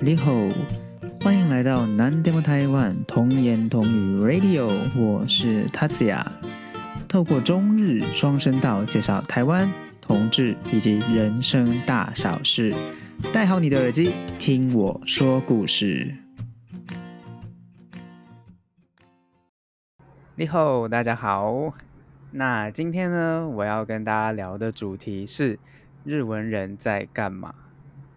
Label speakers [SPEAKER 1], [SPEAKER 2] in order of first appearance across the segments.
[SPEAKER 1] 你好，欢迎来到南 demo 台湾童言童语 Radio，我是 Tatsuya，透过中日双声道介绍台湾同志以及人生大小事，戴好你的耳机，听我说故事。你好，大家好。那今天呢，我要跟大家聊的主题是日文人在干嘛。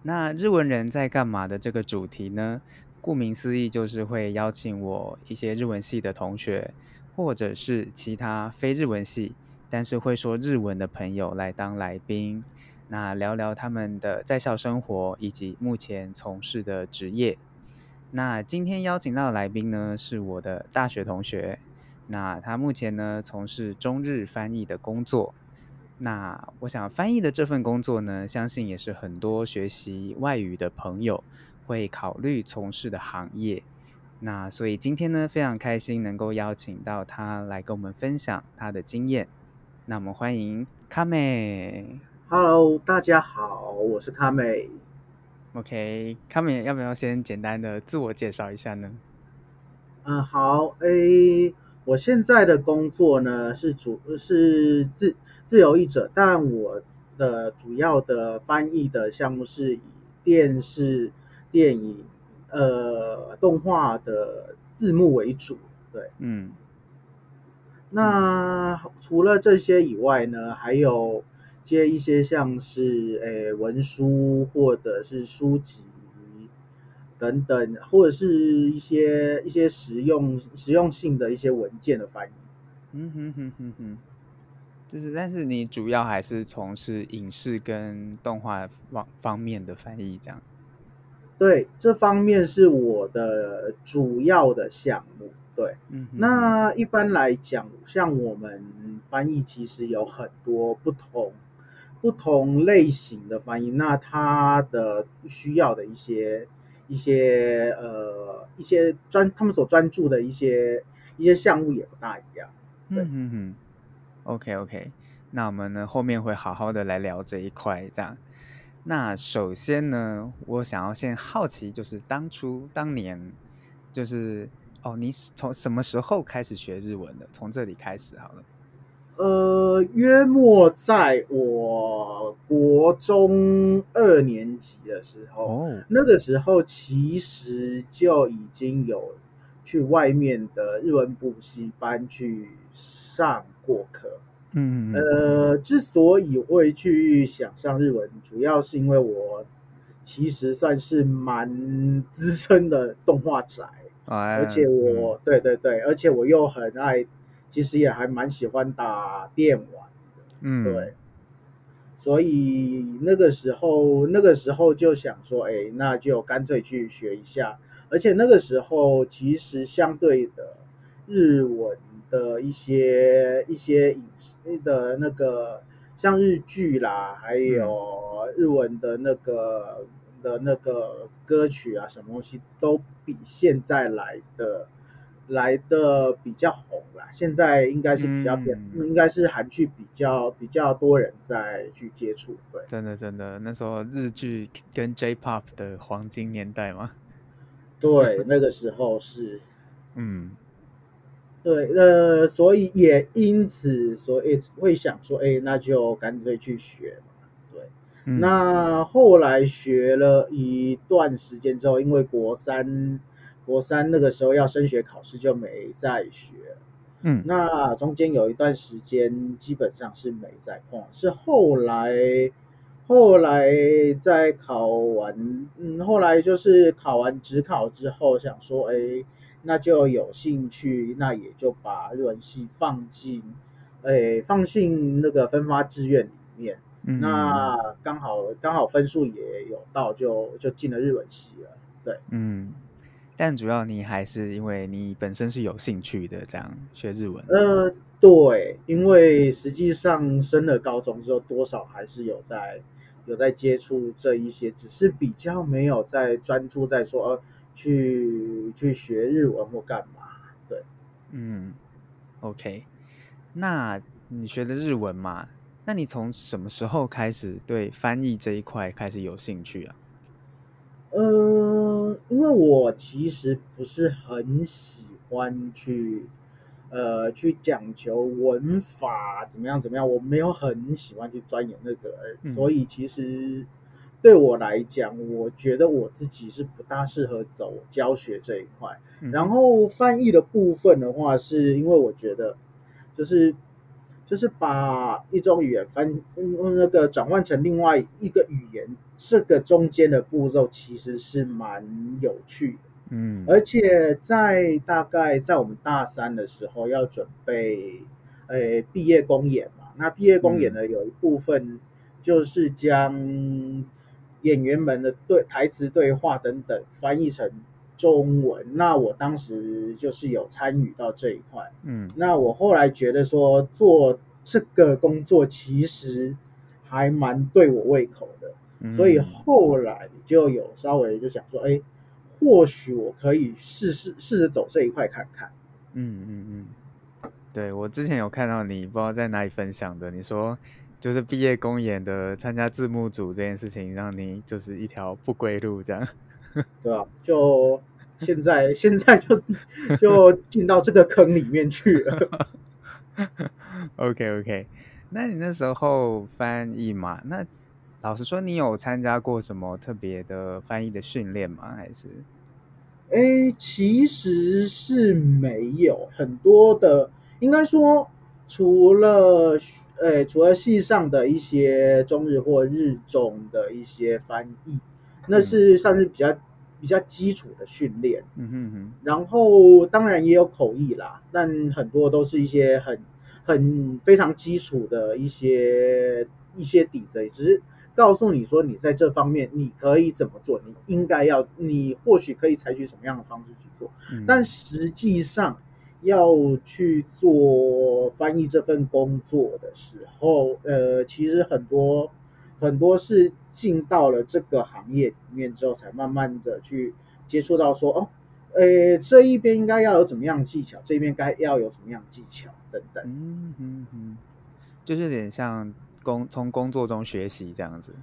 [SPEAKER 1] 那日文人在干嘛的这个主题呢？顾名思义，就是会邀请我一些日文系的同学，或者是其他非日文系但是会说日文的朋友来当来宾，那聊聊他们的在校生活以及目前从事的职业。那今天邀请到的来宾呢，是我的大学同学。那他目前呢从事中日翻译的工作。那我想翻译的这份工作呢，相信也是很多学习外语的朋友会考虑从事的行业。那所以今天呢，非常开心能够邀请到他来跟我们分享他的经验。那我们欢迎卡美。
[SPEAKER 2] Hello，大家好，我是卡美。
[SPEAKER 1] OK，卡美要不要先简单的自我介绍一下呢？
[SPEAKER 2] 嗯，好，诶。我现在的工作呢是主是自自由译者，但我的主要的翻译的项目是以电视、电影、呃动画的字幕为主。对，嗯。那除了这些以外呢，还有接一些像是诶文书或者是书籍。等等，或者是一些一些实用实用性的一些文件的翻译。嗯哼
[SPEAKER 1] 哼哼哼，就是，但是你主要还是从事影视跟动画方方面的翻译，这样。
[SPEAKER 2] 对，这方面是我的主要的项目。对，嗯。那一般来讲，像我们翻译其实有很多不同不同类型的翻译，那它的需要的一些。一些呃，一些专他们所专注的一些一些项目也不大一样。嗯嗯嗯。
[SPEAKER 1] OK OK，那我们呢后面会好好的来聊这一块，这样。那首先呢，我想要先好奇，就是当初当年，就是哦，你从什么时候开始学日文的？从这里开始好了。
[SPEAKER 2] 呃，约莫在我国中二年级的时候，那个时候其实就已经有去外面的日文补习班去上过课。嗯，呃，之所以会去想上日文，主要是因为我其实算是蛮资深的动画宅，而且我对对对，而且我又很爱。其实也还蛮喜欢打电玩的，嗯，对，所以那个时候那个时候就想说，哎，那就干脆去学一下。而且那个时候其实相对的日文的一些一些影视的那个，像日剧啦，还有日文的那个的那个歌曲啊，什么东西都比现在来的。来的比较红啦，现在应该是比较变，应该是韩剧比较比较多人在去接触，对，
[SPEAKER 1] 真的真的，那时候日剧跟 J-pop 的黄金年代嘛，
[SPEAKER 2] 对，那个时候是，嗯，对，呃，所以也因此，所以会想说，哎，那就干脆去学嘛，对，那后来学了一段时间之后，因为国三。国三那个时候要升学考试就没再学，嗯，那中间有一段时间基本上是没在碰，是后来后来在考完，嗯，后来就是考完职考之后想说，哎，那就有兴趣，那也就把日文系放进，哎，放进那个分发志愿里面，那刚好刚好分数也有到，就就进了日文系了，对，嗯。
[SPEAKER 1] 但主要你还是因为你本身是有兴趣的，这样学日文。
[SPEAKER 2] 呃，对，因为实际上升了高中之后，多少还是有在有在接触这一些，只是比较没有在专注在说呃去去学日文或干嘛。对，嗯
[SPEAKER 1] ，OK，那你学的日文嘛？那你从什么时候开始对翻译这一块开始有兴趣啊？
[SPEAKER 2] 呃。因为我其实不是很喜欢去，呃，去讲求文法怎么样怎么样，我没有很喜欢去钻研那个，所以其实对我来讲，我觉得我自己是不大适合走教学这一块。然后翻译的部分的话，是因为我觉得就是。就是把一种语言翻那个转换成另外一个语言，这个中间的步骤其实是蛮有趣的，嗯，而且在大概在我们大三的时候要准备，诶毕业公演嘛，那毕业公演呢有一部分就是将演员们的对台词对话等等翻译成中文，那我当时就是有参与到这一块，嗯，那我后来觉得说做。这个工作其实还蛮对我胃口的，所以后来就有稍微就想说，哎，或许我可以试试试着走这一块看看。
[SPEAKER 1] 嗯嗯嗯，对我之前有看到你不知道在哪里分享的，你说就是毕业公演的参加字幕组这件事情，让你就是一条不归路，这样
[SPEAKER 2] 对啊？就现在 现在就 就进到这个坑里面去了。
[SPEAKER 1] OK OK，那你那时候翻译嘛？那老实说，你有参加过什么特别的翻译的训练吗？还是？
[SPEAKER 2] 哎，其实是没有很多的，应该说除了呃，除了系上的一些中日或日中的一些翻译，那是算是比较比较基础的训练。嗯哼哼。然后当然也有口译啦，但很多都是一些很。很非常基础的一些一些底子，只是告诉你说，你在这方面你可以怎么做，你应该要，你或许可以采取什么样的方式去做。但实际上要去做翻译这份工作的时候，呃，其实很多很多是进到了这个行业里面之后，才慢慢的去接触到说，哦，呃，这一边应该要有怎么样的技巧，这一边该要有什么样的技巧。等等，嗯
[SPEAKER 1] 嗯嗯，就是有点像工从工作中学习这样子。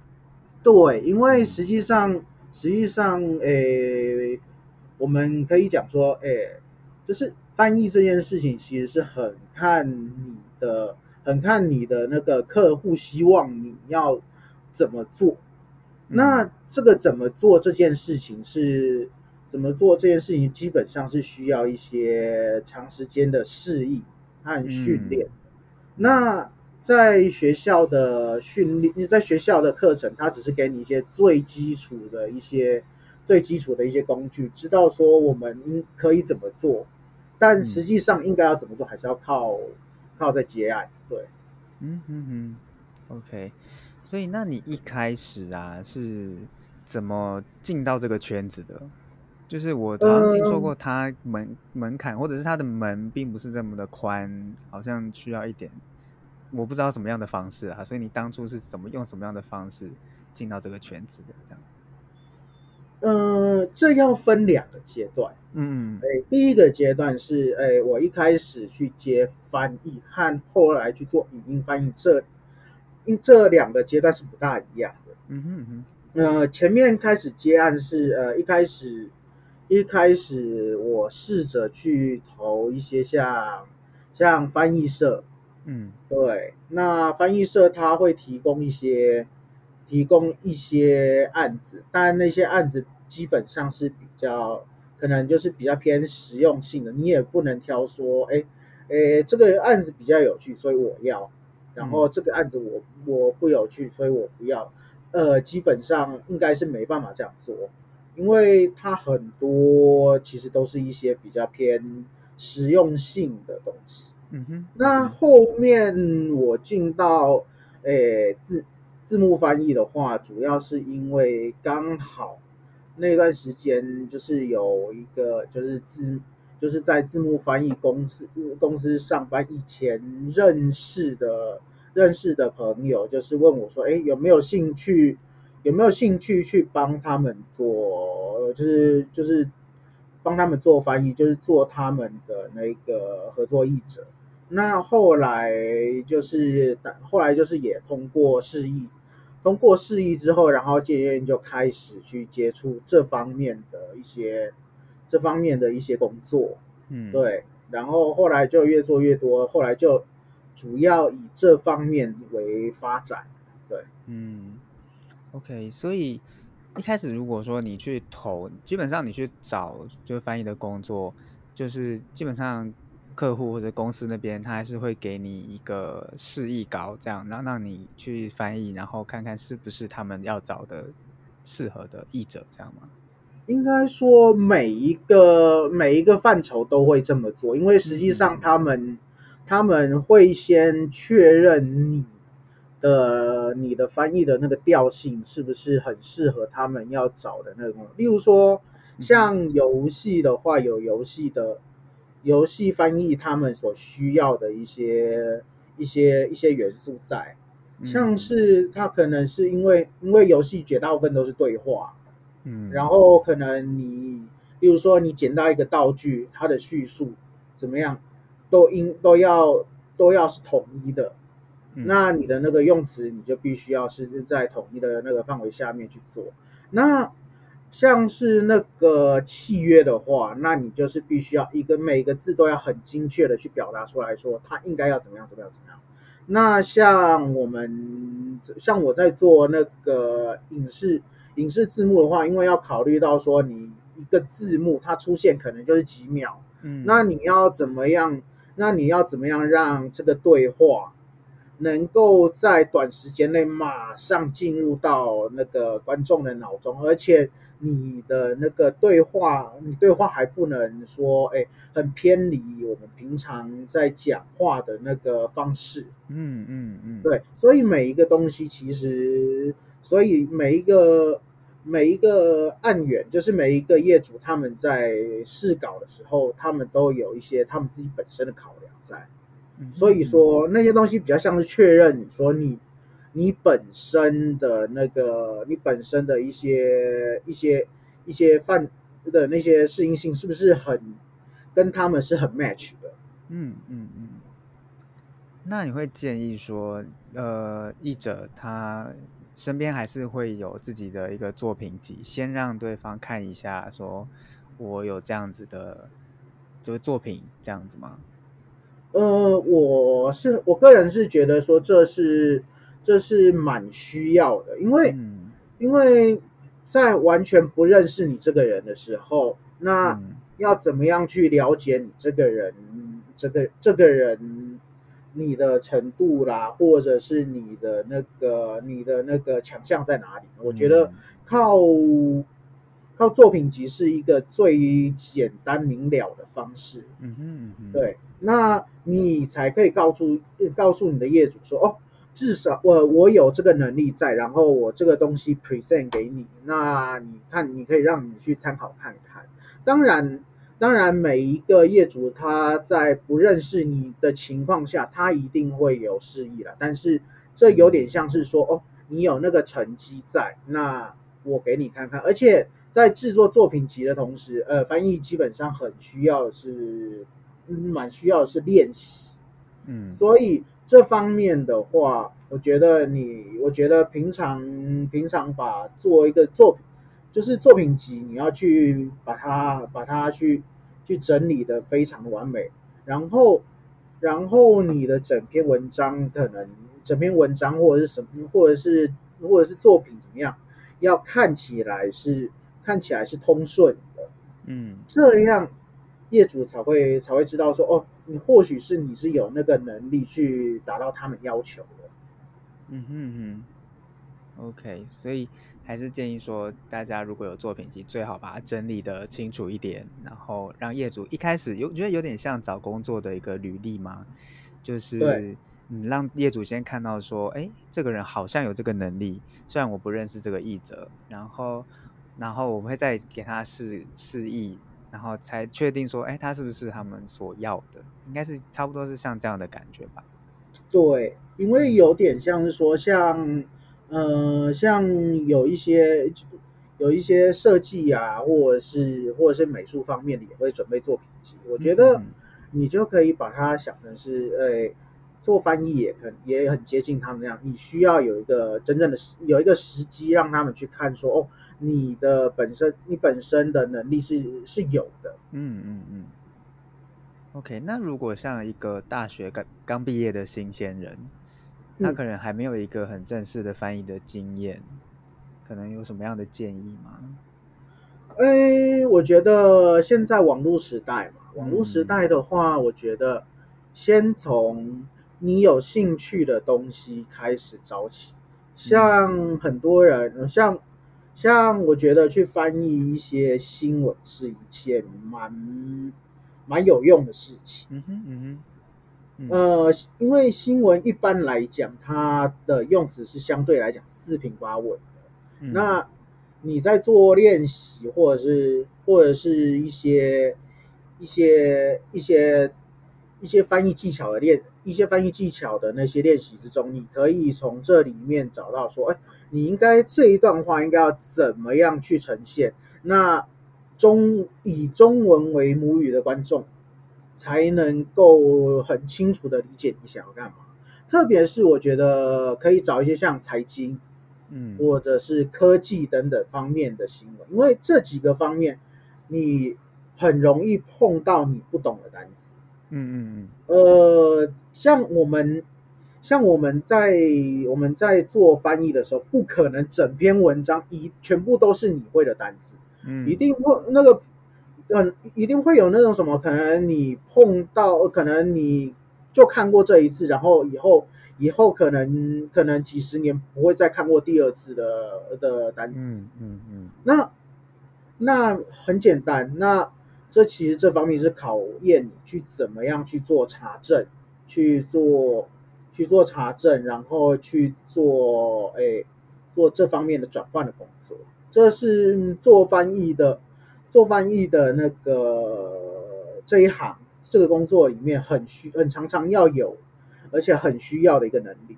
[SPEAKER 2] 对，因为实际上实际上，诶，我们可以讲说，诶，就是翻译这件事情，其实是很看你的，很看你的那个客户希望你要怎么做。那这个怎么做这件事情是怎么做这件事情，基本上是需要一些长时间的适应。和训练，那在学校的训练，你在学校的课程，它只是给你一些最基础的一些最基础的一些工具，知道说我们应可以怎么做，但实际上应该要怎么做，还是要靠靠在接案。对，嗯
[SPEAKER 1] 嗯嗯，OK，所以那你一开始啊是怎么进到这个圈子的？就是我好像听说过，它门门槛或者是它的门并不是这么的宽，好像需要一点，我不知道什么样的方式啊。所以你当初是怎么用什么样的方式进到这个圈子的？这样？
[SPEAKER 2] 呃，这要分两个阶段。嗯，哎，第一个阶段是，哎，我一开始去接翻译和后来去做语音翻译，这因这两个阶段是不大一样的。嗯哼哼。呃，前面开始接案是，呃，一开始。一开始我试着去投一些像像翻译社，嗯，对，那翻译社他会提供一些提供一些案子，但那些案子基本上是比较可能就是比较偏实用性的，你也不能挑说，哎，哎，这个案子比较有趣，所以我要，然后这个案子我我不有趣，所以我不要，呃，基本上应该是没办法这样做。因为它很多其实都是一些比较偏实用性的东西。嗯哼。那后面我进到诶字字幕翻译的话，主要是因为刚好那段时间就是有一个就是字就是在字幕翻译公司公司上班以前认识的认识的朋友，就是问我说：“哎，有没有兴趣？”有没有兴趣去帮他们做，就是就是帮他们做翻译，就是做他们的那个合作译者。那后来就是后来就是也通过示意，通过示意之后，然后渐渐就开始去接触这方面的一些这方面的一些工作，嗯，对，然后后来就越做越多，后来就主要以这方面为发展，对，
[SPEAKER 1] 嗯，OK，所以一开始如果说你去投，基本上你去找就是翻译的工作，就是基本上。客户或者公司那边，他还是会给你一个示意稿，这样，然后让你去翻译，然后看看是不是他们要找的适合的译者，这样吗？
[SPEAKER 2] 应该说每一个每一个范畴都会这么做，因为实际上他们他们会先确认你的你的翻译的那个调性是不是很适合他们要找的那种。例如说，像游戏的话，有游戏的。游戏翻译他们所需要的一些一些一些元素在，像是他可能是因为因为游戏绝大部分都是对话，嗯，然后可能你，例如说你捡到一个道具，它的叙述怎么样，都应都要都要是统一的，那你的那个用词你就必须要是在统一的那个范围下面去做，那。像是那个契约的话，那你就是必须要一个每一个字都要很精确的去表达出来说，它应该要怎么样怎么样怎么样。那像我们像我在做那个影视影视字幕的话，因为要考虑到说你一个字幕它出现可能就是几秒，嗯，那你要怎么样？那你要怎么样让这个对话能够在短时间内马上进入到那个观众的脑中，而且。你的那个对话，你对话还不能说，哎，很偏离我们平常在讲话的那个方式。嗯嗯嗯，对，所以每一个东西其实，所以每一个每一个案源，就是每一个业主他们在试稿的时候，他们都有一些他们自己本身的考量在。所以说那些东西比较像是确认，你说你。你本身的那个，你本身的一些一些一些范的那些适应性，是不是很跟他们是很 match 的？嗯嗯嗯。
[SPEAKER 1] 那你会建议说，呃，译者他身边还是会有自己的一个作品集，先让对方看一下，说我有这样子的这个作品，这样子吗？
[SPEAKER 2] 呃，我是我个人是觉得说这是。这是蛮需要的，因为因为在完全不认识你这个人的时候，那要怎么样去了解你这个人，这个这个人你的程度啦，或者是你的那个你的那个强项在哪里？我觉得靠靠作品集是一个最简单明了的方式。嗯哼，对，那你才可以告诉告诉你的业主说哦。至少我我有这个能力在，然后我这个东西 present 给你，那你看你可以让你去参考看看。当然，当然每一个业主他在不认识你的情况下，他一定会有示意了。但是这有点像是说，哦，你有那个成绩在，那我给你看看。而且在制作作品集的同时，呃，翻译基本上很需要是，蛮需要是练习，嗯，所以。这方面的话，我觉得你，我觉得平常平常把做一个作品，就是作品集，你要去把它把它去去整理的非常完美，然后然后你的整篇文章可能整篇文章或者是什么，或者是或者是作品怎么样，要看起来是看起来是通顺的，嗯，这样业主才会才会知道说哦。你或许是你是有那个能力去达到他们要求的，嗯
[SPEAKER 1] 哼哼，OK，所以还是建议说，大家如果有作品集，最好把它整理的清楚一点，然后让业主一开始有觉得有点像找工作的一个履历嘛，就是你让业主先看到说，哎，这个人好像有这个能力，虽然我不认识这个译者，然后然后我们会再给他示示意。然后才确定说，哎，他是不是他们所要的？应该是差不多是像这样的感觉吧。
[SPEAKER 2] 对，因为有点像是说，像，呃，像有一些有一些设计啊，或者是或者是美术方面的也会准备作品集。我觉得你就可以把它想成是，哎，做翻译也很也很接近他们那样，你需要有一个真正的有一个时机让他们去看说哦，你的本身你本身的能力是是有的。
[SPEAKER 1] 嗯嗯嗯。OK，那如果像一个大学刚刚毕业的新鲜人，他可能还没有一个很正式的翻译的经验，可能有什么样的建议吗？
[SPEAKER 2] 哎，我觉得现在网络时代嘛，网络时代的话，我觉得先从你有兴趣的东西开始找起。像很多人，像像我觉得去翻译一些新闻是一件蛮。蛮有用的事情。嗯哼，嗯哼，呃，因为新闻一般来讲，它的用词是相对来讲四平八稳的。那你在做练习，或者是或者是一些一些一些一些翻译技巧的练，一些翻译技巧的那些练习之中，你可以从这里面找到说，哎，你应该这一段话应该要怎么样去呈现？那中以中文为母语的观众，才能够很清楚的理解你想要干嘛。特别是我觉得可以找一些像财经，嗯，或者是科技等等方面的新闻，因为这几个方面你很容易碰到你不懂的单词。嗯嗯嗯。呃，像我们像我们在我们在做翻译的时候，不可能整篇文章一全部都是你会的单词。一定会那个，嗯，一定会有那种什么，可能你碰到，可能你就看过这一次，然后以后以后可能可能几十年不会再看过第二次的的单子。嗯嗯嗯。那那很简单，那这其实这方面是考验你去怎么样去做查证，去做去做查证，然后去做哎做这方面的转换的工作。这是做翻译的，做翻译的那个这一行这个工作里面很需很常常要有，而且很需要的一个能力。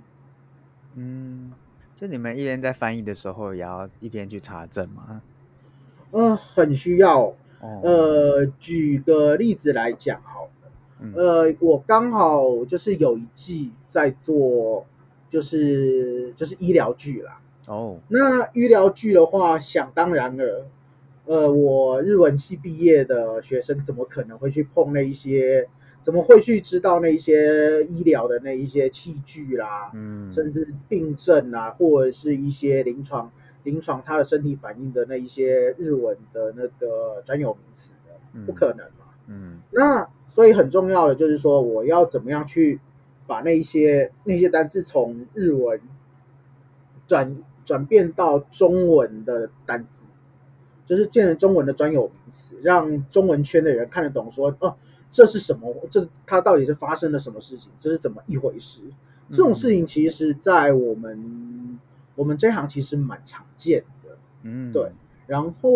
[SPEAKER 1] 嗯，就你们一边在翻译的时候，也要一边去查证吗？
[SPEAKER 2] 嗯，很需要。呃，举个例子来讲好了，呃，我刚好就是有一季在做，就是就是医疗剧啦。哦，那医疗剧的话，想当然了，呃，我日文系毕业的学生怎么可能会去碰那一些？怎么会去知道那一些医疗的那一些器具啦？嗯，甚至病症啊，或者是一些临床临床他的身体反应的那一些日文的那个专有名词的，不可能嘛？嗯，那所以很重要的就是说，我要怎么样去把那一些那些单词从日文转。转变到中文的单词，就是变成中文的专有名词，让中文圈的人看得懂。说哦，这是什么？这它到底是发生了什么事情？这是怎么一回事？这种事情其实，在我们我们这行其实蛮常见的。嗯，对。然后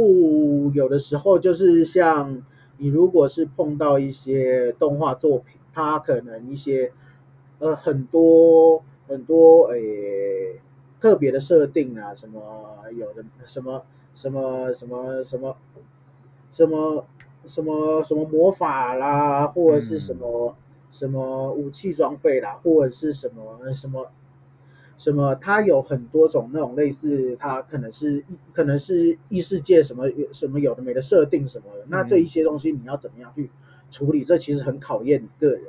[SPEAKER 2] 有的时候就是像你如果是碰到一些动画作品，它可能一些呃很多很多诶。特别的设定啊，什么有的什么什么什么什么什么什么什么魔法啦，或者是什么什么武器装备啦，或者是什么什么什么，它有很多种那种类似，它可能是可能是异世界什么什么有的没的设定什么的，那这一些东西你要怎么样去处理？这其实很考验你个人，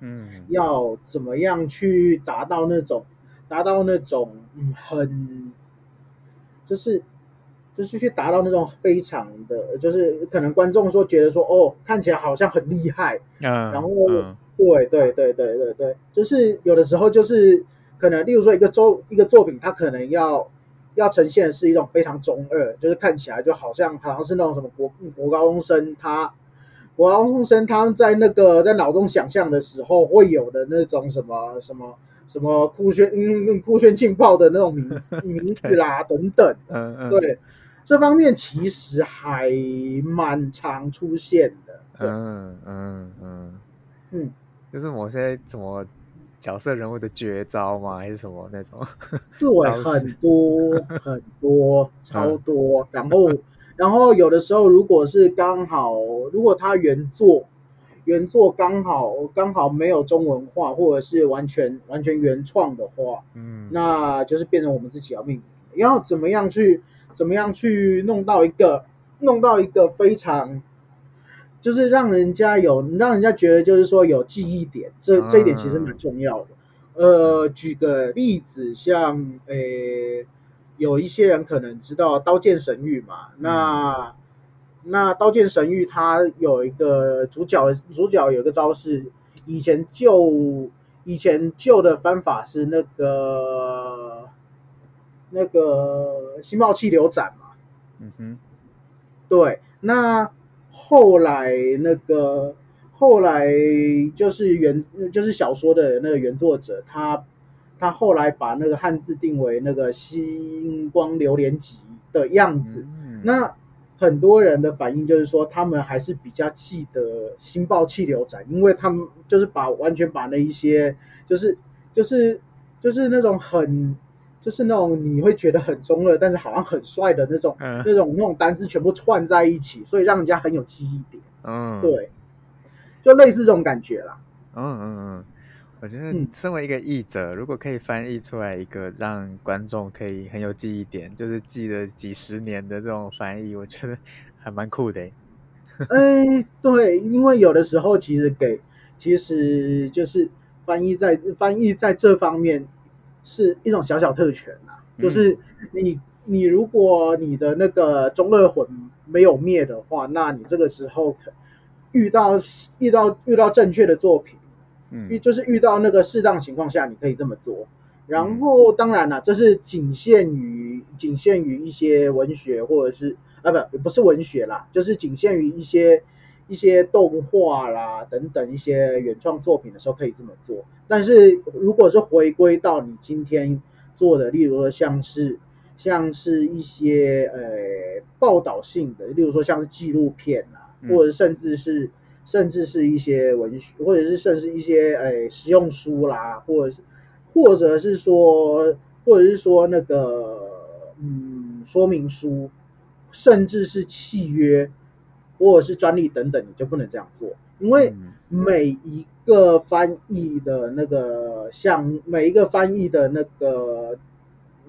[SPEAKER 2] 嗯，要怎么样去达到那种。达到那种嗯很，就是就是去达到那种非常的，就是可能观众说觉得说哦看起来好像很厉害，嗯，然后对对对对对对，就是有的时候就是可能例如说一个周一个作品，它可能要要呈现是一种非常中二，就是看起来就好像好像是那种什么国国高中生他国高中生他在那个在脑中想象的时候会有的那种什么什么。什么酷炫嗯酷炫劲爆的那种名 名字啦等等，嗯嗯，对，这方面其实还蛮常出现的，嗯嗯
[SPEAKER 1] 嗯。嗯，就是某些什么角色人物的绝招吗？还是什么那种？
[SPEAKER 2] 对，很多很多超多，然后然后有的时候如果是刚好如果他原作原作刚好刚好没有中文化，或者是完全完全原创的话，嗯，那就是变成我们自己要命名，要怎么样去怎么样去弄到一个弄到一个非常，就是让人家有让人家觉得就是说有记忆点，这这一点其实蛮重要的。呃，举个例子，像诶，有一些人可能知道《刀剑神域》嘛，那。那《刀剑神域》它有一个主角，主角有个招式，以前旧以前旧的方法是那个那个星爆气流斩嘛。嗯哼。对，那后来那个后来就是原就是小说的那个原作者，他他后来把那个汉字定为那个星光流连集的样子。那很多人的反应就是说，他们还是比较记得星爆气流斩，因为他们就是把完全把那一些，就是就是就是那种很，就是那种你会觉得很中二，但是好像很帅的那种那种那种单字全部串在一起，所以让人家很有记忆点。嗯，对，就类似这种感觉啦。嗯嗯
[SPEAKER 1] 嗯。我觉得，身为一个译者，如果可以翻译出来一个让观众可以很有记忆点，就是记得几十年的这种翻译，我觉得还蛮酷的。
[SPEAKER 2] 哎，对，因为有的时候其实给，其实就是翻译在翻译在这方面是一种小小特权呐。就是你你如果你的那个中二魂没有灭的话，那你这个时候遇到遇到遇到正确的作品。遇就是遇到那个适当情况下，你可以这么做。然后当然了，这是仅限于仅限于一些文学或者是啊不不是文学啦，就是仅限于一些一些动画啦等等一些原创作品的时候可以这么做。但是如果是回归到你今天做的，例如说像是像是一些呃报道性的，例如说像是纪录片啊，或者甚至是。甚至是一些文学，或者是甚至一些诶实用书啦，或者是或者是说，或者是说那个嗯说明书，甚至是契约或者是专利等等，你就不能这样做，因为每一个翻译的那个像每一个翻译的那个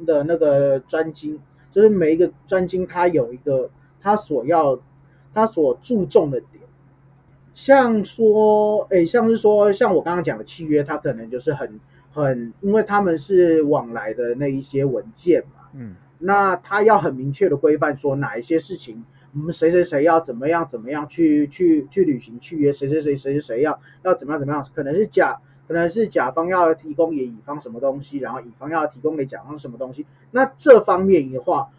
[SPEAKER 2] 的那个专精，就是每一个专精，它有一个它所要它所注重的点。像说，哎，像是说，像我刚刚讲的契约，它可能就是很很，因为他们是往来的那一些文件嘛，嗯，那他要很明确的规范说哪一些事情，我们谁谁谁要怎么样怎么样去去去履行契约，谁谁谁谁谁谁要要怎么样怎么样，可能是甲可能是甲方要提供给乙方什么东西，然后乙方要提供给甲方什么东西，那这方面的话，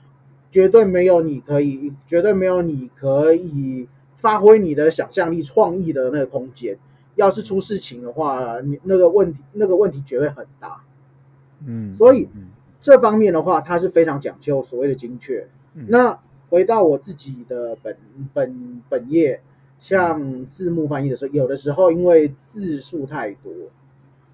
[SPEAKER 2] 绝对没有你可以，绝对没有你可以。发挥你的想象力、创意的那个空间，要是出事情的话，你那个问题那个问题绝对很大。嗯，所以这方面的话，它是非常讲究所谓的精确。那回到我自己的本本本业，像字幕翻译的时候，有的时候因为字数太多，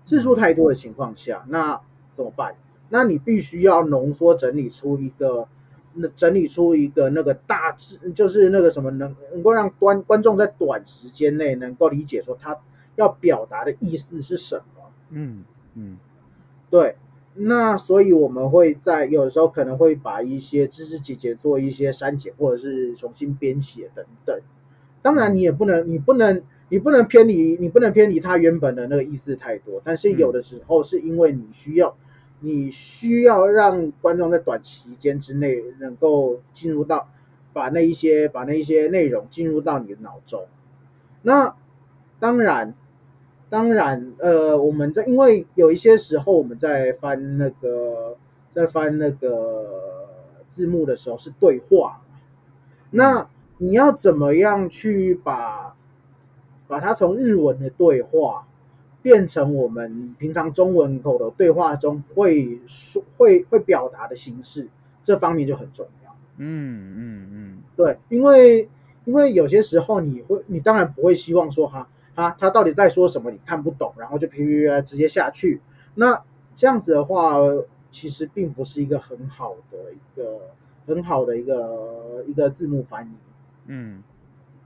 [SPEAKER 2] 字数太多的情况下，那怎么办？那你必须要浓缩整理出一个。那整理出一个那个大致，就是那个什么能能够让观观众在短时间内能够理解说他要表达的意思是什么。嗯嗯，对。那所以我们会在有的时候可能会把一些知识姐姐做一些删减，或者是重新编写等等。当然你也不能，你不能，你不能偏离，你不能偏离他原本的那个意思太多。但是有的时候是因为你需要。你需要让观众在短期间之内能够进入到，把那一些把那一些内容进入到你的脑中。那当然，当然，呃，我们在因为有一些时候我们在翻那个在翻那个字幕的时候是对话，那你要怎么样去把把它从日文的对话？变成我们平常中文口的对话中会说会会表达的形式，这方面就很重要。嗯嗯嗯，对，因为因为有些时候你会，你当然不会希望说哈，他他到底在说什么，你看不懂，然后就噼噼啪直接下去。那这样子的话，其实并不是一个很好的一个很好的一个一个字幕翻译。嗯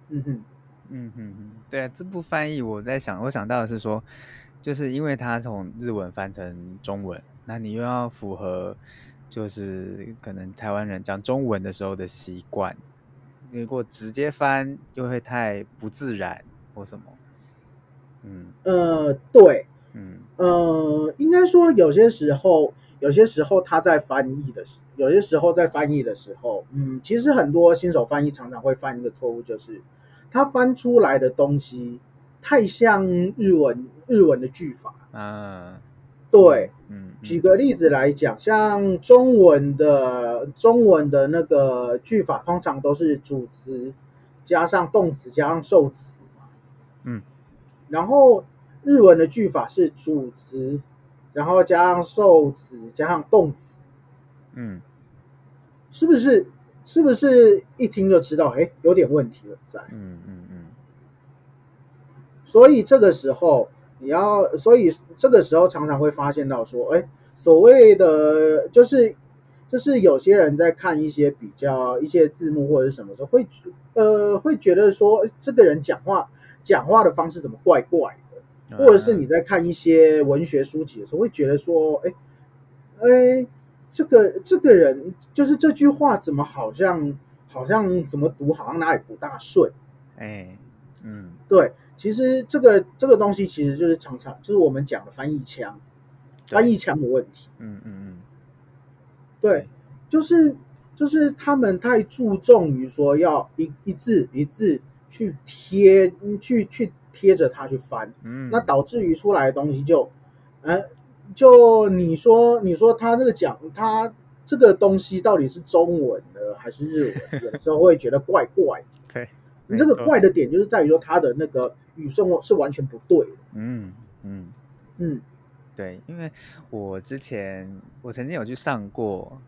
[SPEAKER 2] 嗯哼。
[SPEAKER 1] 嗯嗯嗯，对，字幕翻译我在想，我想到的是说，就是因为他从日文翻成中文，那你又要符合，就是可能台湾人讲中文的时候的习惯，如果直接翻又会太不自然或什么。
[SPEAKER 2] 嗯呃对，嗯呃应该说有些时候，有些时候他在翻译的时，有些时候在翻译的时候，嗯，其实很多新手翻译常常会犯一个错误，就是。他翻出来的东西太像日文，日文的句法啊。对，嗯，举个例子来讲，像中文的中文的那个句法，通常都是主词加上动词加上受词嘛。嗯，然后日文的句法是主词，然后加上受词加上动词。嗯，是不是？是不是一听就知道？哎，有点问题了，在。嗯嗯嗯。所以这个时候你要，所以这个时候常常会发现到说，哎，所谓的就是就是有些人在看一些比较一些字幕或者是什么时候会呃会觉得说，这个人讲话讲话的方式怎么怪怪的，或者是你在看一些文学书籍的时候会觉得说，哎哎。这个这个人就是这句话怎么好像好像怎么读好像哪里不大顺，哎，嗯，对，其实这个这个东西其实就是常常就是我们讲的翻译腔，翻译腔的问题，嗯嗯嗯，对，就是就是他们太注重于说要一一字一字去贴去去贴着它去翻，嗯，那导致于出来的东西就，嗯。就你说，你说他这个讲，他这个东西到底是中文的还是日文？有时候会觉得怪怪。
[SPEAKER 1] 对，
[SPEAKER 2] 你这个怪的点就是在于说他的那个语顺是完全不对的。嗯
[SPEAKER 1] 嗯嗯，对，因为我之前我曾经有去上过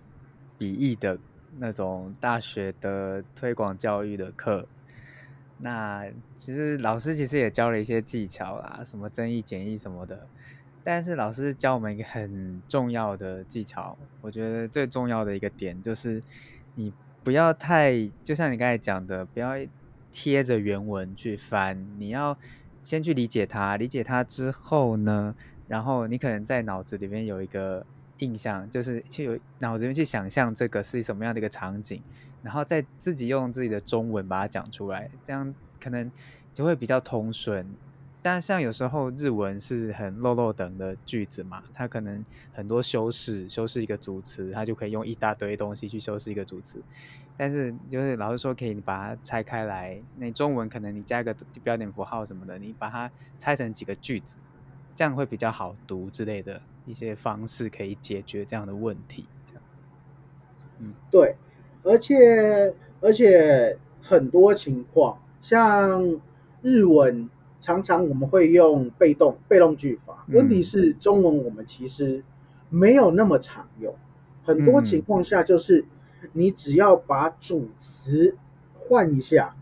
[SPEAKER 1] 笔译的那种大学的推广教育的课，那其实老师其实也教了一些技巧啦，什么增益减益什么的。但是老师教我们一个很重要的技巧，我觉得最重要的一个点就是，你不要太，就像你刚才讲的，不要贴着原文去翻，你要先去理解它，理解它之后呢，然后你可能在脑子里面有一个印象，就是去有脑子里面去想象这个是什么样的一个场景，然后再自己用自己的中文把它讲出来，这样可能就会比较通顺。但像有时候日文是很漏漏等的句子嘛，它可能很多修饰，修饰一个主词，它就可以用一大堆东西去修饰一个主词。但是就是老师说可以把它拆开来，那中文可能你加一个标点符号什么的，你把它拆成几个句子，这样会比较好读之类的一些方式可以解决这样的问题。这样，
[SPEAKER 2] 嗯，对，而且而且很多情况像日文。常常我们会用被动被动句法，问题是中文我们其实没有那么常用。很多情况下就是你只要把主词换一下，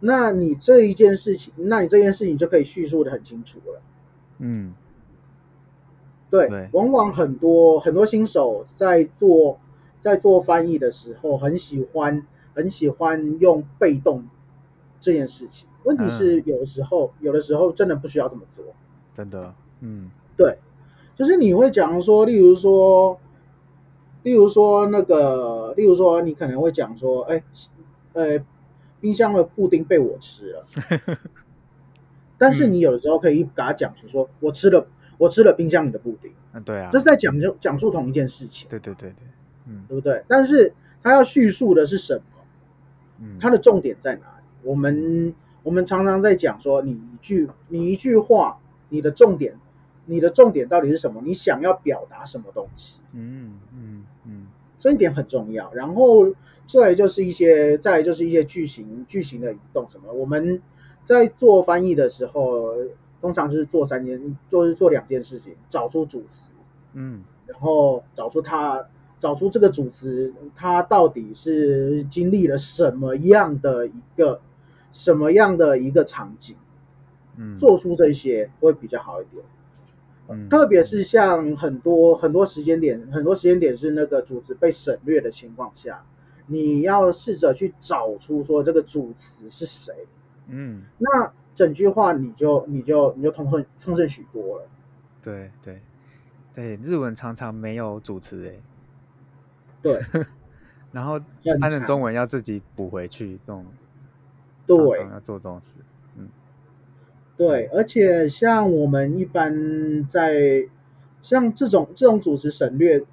[SPEAKER 2] 那你这一件事情，那你这件事情就可以叙述的很清楚了。嗯，对，往往很多很多新手在做在做翻译的时候，很喜欢很喜欢用被动这件事情。问题是有的时候，有的时候真的不需要这么做。
[SPEAKER 1] 真的，嗯，
[SPEAKER 2] 对，就是你会讲说，例如说，例如说那个，例如说，你可能会讲说，哎，呃，冰箱的布丁被我吃了。但是你有的时候可以给他讲出说，我吃了，我吃了冰箱里的布丁。
[SPEAKER 1] 嗯，对啊，
[SPEAKER 2] 这是在讲就讲述同一件事情。
[SPEAKER 1] 对对对对，
[SPEAKER 2] 嗯，对不对？但是他要叙述的是什么？嗯，他的重点在哪里？我们。我们常常在讲说，你一句你一句话，你的重点，你的重点到底是什么？你想要表达什么东西？嗯嗯嗯，这一点很重要。然后再来就是一些，再就是一些句型句型的移动什么。我们在做翻译的时候，通常就是做三件，就是做两件事情：找出主词，嗯，然后找出它，找出这个组词，它到底是经历了什么样的一个。什么样的一个场景，嗯，做出这些会比较好一点。嗯，特别是像很多很多时间点，很多时间点是那个组词被省略的情况下，你要试着去找出说这个主词是谁，嗯，那整句话你就你就你就通顺通顺许多了。
[SPEAKER 1] 对对对，日文常常没有主词哎。
[SPEAKER 2] 对，
[SPEAKER 1] 然后翻成中文要自己补回去，这种
[SPEAKER 2] 对
[SPEAKER 1] 要做这种事。嗯，
[SPEAKER 2] 对，而且像我们一般在像这种这种主持省略，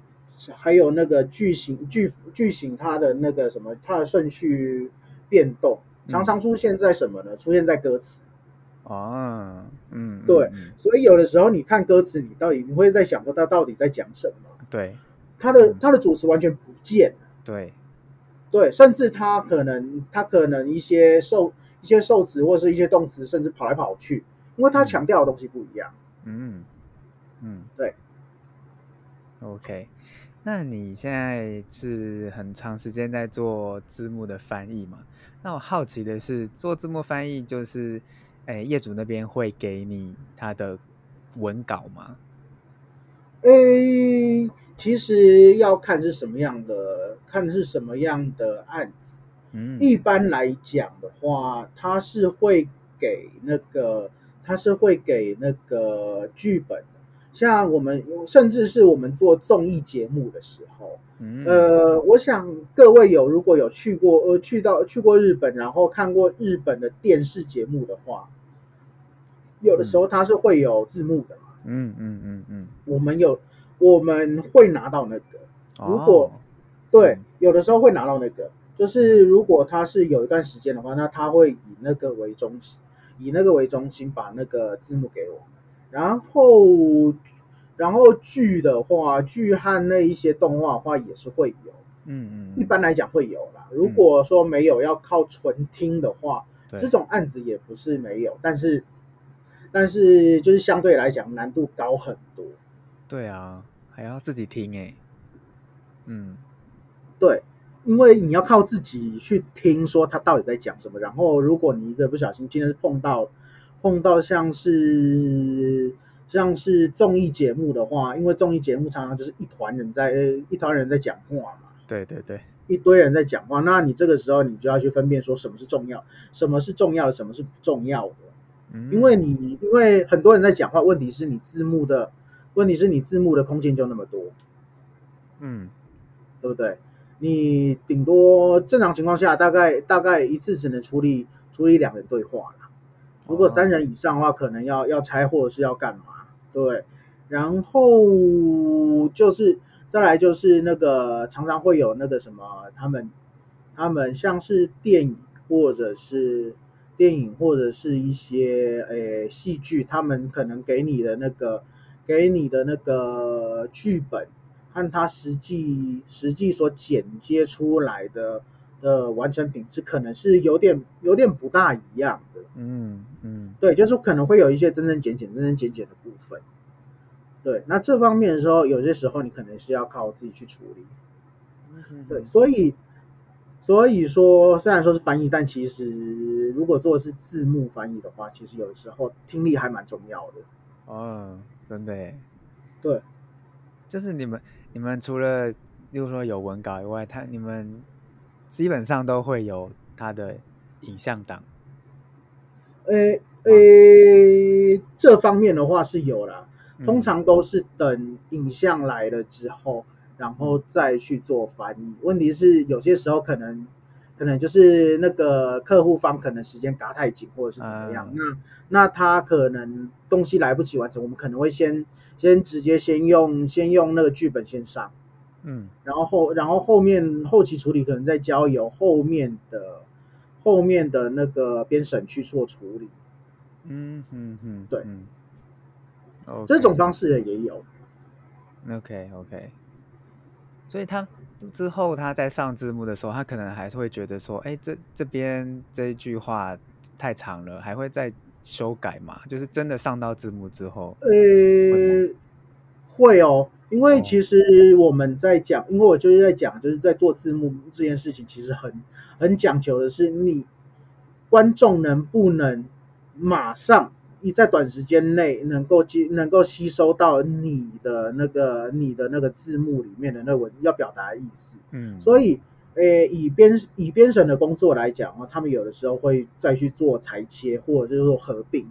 [SPEAKER 2] 还有那个句型句句型它的那个什么它的顺序变动，常常出现在什么呢？出现在歌词。
[SPEAKER 1] 啊，嗯，
[SPEAKER 2] 对，所以有的时候你看歌词，你到底你会在想说他到底在讲什么？
[SPEAKER 1] 对，
[SPEAKER 2] 他的他的主持完全不见。
[SPEAKER 1] 对，
[SPEAKER 2] 对，甚至他可能他可能一些受一些受词或者是一些动词，甚至跑来跑去，因为他强调的东西不一样。嗯嗯，对。
[SPEAKER 1] OK，那你现在是很长时间在做字幕的翻译嘛？那我好奇的是，做字幕翻译就是。哎，业主那边会给你他的文稿吗？
[SPEAKER 2] 哎，其实要看是什么样的，看是什么样的案子。嗯，一般来讲的话，他是会给那个，他是会给那个剧本。像我们，甚至是我们做综艺节目的时候，呃，我想各位有如果有去过，呃，去到去过日本，然后看过日本的电视节目的话，有的时候它是会有字幕的嘛。嗯嗯嗯嗯，我们有我们会拿到那个，如果对，有的时候会拿到那个，就是如果他是有一段时间的话，那他会以那个为中心，以那个为中心把那个字幕给我。然后，然后剧的话，剧和那一些动画的话也是会有，嗯嗯，一般来讲会有啦。如果说没有要靠纯听的话，这种案子也不是没有，但是，但是就是相对来讲难度高很多。
[SPEAKER 1] 对啊，还要自己听哎，
[SPEAKER 2] 嗯，对，因为你要靠自己去听，说他到底在讲什么。然后，如果你一个不小心今天是碰到。碰到像是像是综艺节目的话，因为综艺节目常常就是一团人在一团人在讲话嘛，
[SPEAKER 1] 对对对，
[SPEAKER 2] 一堆人在讲话，那你这个时候你就要去分辨说什么是重要，什么是重要的，什么是不重要的，因为你因为很多人在讲话，问题是你字幕的问题是你字幕的空间就那么多，嗯，对不对？你顶多正常情况下大概大概一次只能处理处理两人对话如果三人以上的话，可能要要拆或者是要干嘛？对，然后就是再来就是那个常常会有那个什么，他们他们像是电影或者是电影或者是一些诶戏剧，他们可能给你的那个给你的那个剧本和他实际实际所剪接出来的。的完成品质可能是有点有点不大一样的，嗯嗯，对，就是可能会有一些增增减减、增增减减的部分。对，那这方面的时候，有些时候你可能是要靠自己去处理。对，所以所以说，虽然说是翻译，但其实如果做的是字幕翻译的话，其实有的时候听力还蛮重要的。
[SPEAKER 1] 哦，真的。
[SPEAKER 2] 对，
[SPEAKER 1] 就是你们你们除了例如说有文稿以外，他你们。基本上都会有他的影像档，
[SPEAKER 2] 诶诶，这方面的话是有啦，通常都是等影像来了之后，然后再去做翻译。问题是有些时候可能可能就是那个客户方可能时间嘎太紧，或者是怎么样，那那他可能东西来不及完成，我们可能会先先直接先用先用那个剧本先上。嗯，然后后，然后后面后期处理可能再交由后面的后面的那个编审去做处理。嗯嗯嗯，对，哦，这种方式的也有。
[SPEAKER 1] OK OK，所以他之后他在上字幕的时候，他可能还是会觉得说，哎，这这边这一句话太长了，还会再修改嘛？就是真的上到字幕之后，
[SPEAKER 2] 呃，会哦。因为其实我们在讲，因为我就是在讲，就是在做字幕这件事情，其实很很讲究的是你观众能不能马上你在短时间内能够接能够吸收到你的那个你的那个字幕里面的那文要表达的意思。嗯，所以诶，以编以编审的工作来讲啊，他们有的时候会再去做裁切，或者就是说合并，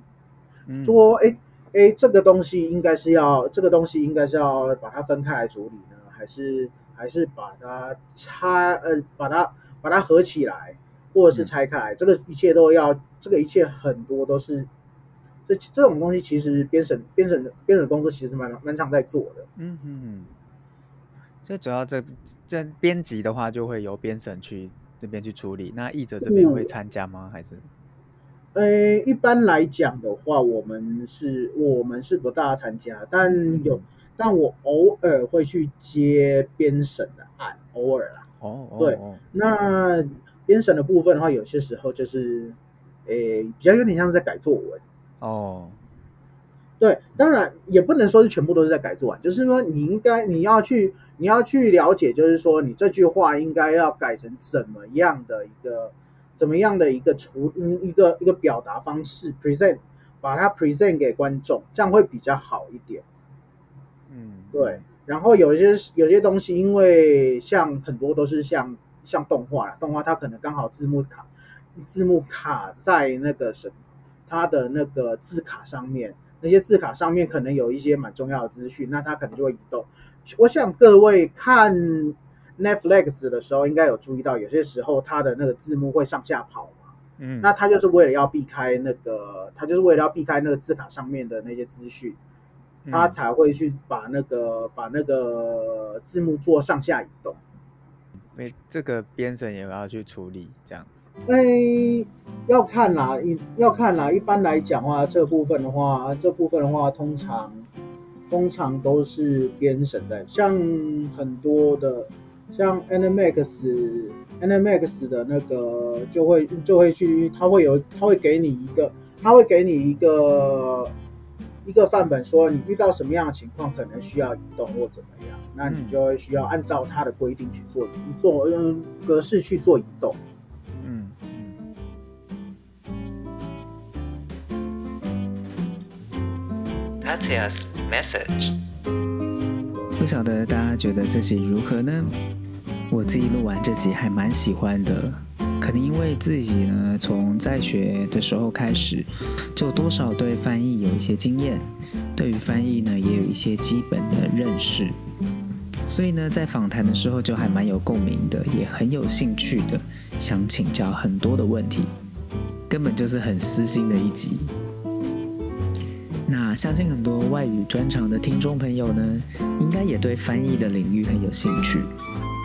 [SPEAKER 2] 说诶诶，这个东西应该是要这个东西应该是要把它分开来处理呢，还是还是把它拆呃把它把它合起来，或者是拆开来，这个一切都要，这个一切很多都是这这种东西，其实编审编审的编审工作其实蛮蛮常在做的。嗯哼。
[SPEAKER 1] 最主要这这编辑的话，就会由编审去这边去处理。那译者这边会参加吗？还是？
[SPEAKER 2] 呃，一般来讲的话，我们是我们是不大参加，但有，但我偶尔会去接编审的案，偶尔啦。哦，对，那编审的部分的话，有些时候就是，诶，比较有点像是在改作文。哦。对，当然也不能说是全部都是在改作文，就是说你应该你要去你要去了解，就是说你这句话应该要改成怎么样的一个怎么样的一个处嗯一个一个表达方式，present 把它 present 给观众，这样会比较好一点。嗯，对。然后有一些有些东西，因为像很多都是像像动画啦，动画它可能刚好字幕卡字幕卡在那个什么它的那个字卡上面。那些字卡上面可能有一些蛮重要的资讯，那它可能就会移动。我想各位看 Netflix 的时候，应该有注意到，有些时候它的那个字幕会上下跑嘛。嗯，那它就是为了要避开那个，它就是为了要避开那个字卡上面的那些资讯，它才会去把那个把那个字幕做上下移动。
[SPEAKER 1] 因为这个编程也要去处理，这样。
[SPEAKER 2] 哎，要看啦，一要看啦。一般来讲话，这部分的话，这部分的话，通常通常都是编审的。像很多的，像 Animax，Animax 的那个就会就会去，他会有他会给你一个，他会给你一个一个范本，说你遇到什么样的情况可能需要移动或怎么样，那你就会需要按照他的规定去做做嗯格式去做移动。
[SPEAKER 1] Message，不晓得大家觉得这集如何呢？我自己录完这集还蛮喜欢的，可能因为自己呢从在学的时候开始，就多少对翻译有一些经验，对于翻译呢也有一些基本的认识，所以呢在访谈的时候就还蛮有共鸣的，也很有兴趣的想请教很多的问题，根本就是很私心的一集。那相信很多外语专长的听众朋友呢，应该也对翻译的领域很有兴趣。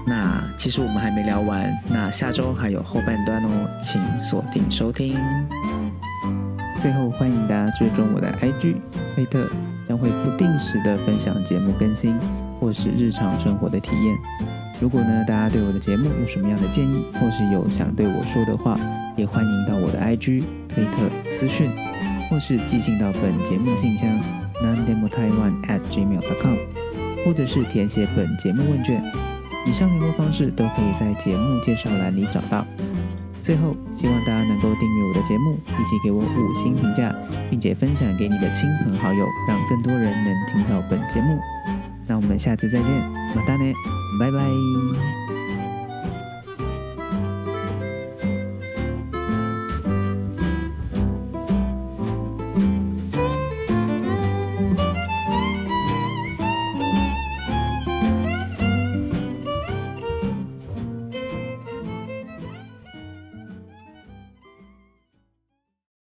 [SPEAKER 1] 那其实我们还没聊完，那下周还有后半段哦，请锁定收听。最后欢迎大家追踪我的 IG，推特将会不定时的分享节目更新或是日常生活的体验。如果呢大家对我的节目有什么样的建议，或是有想对我说的话，也欢迎到我的 IG 推特私讯。或是寄信到本节目信箱 n o n d e m o t a i w a n at gmail.com，或者是填写本节目问卷。以上联络方式都可以在节目介绍栏里找到。最后，希望大家能够订阅我的节目，以及给我五星评价，并且分享给你的亲朋好友，让更多人能听到本节目。那我们下次再见，马达呢，拜拜。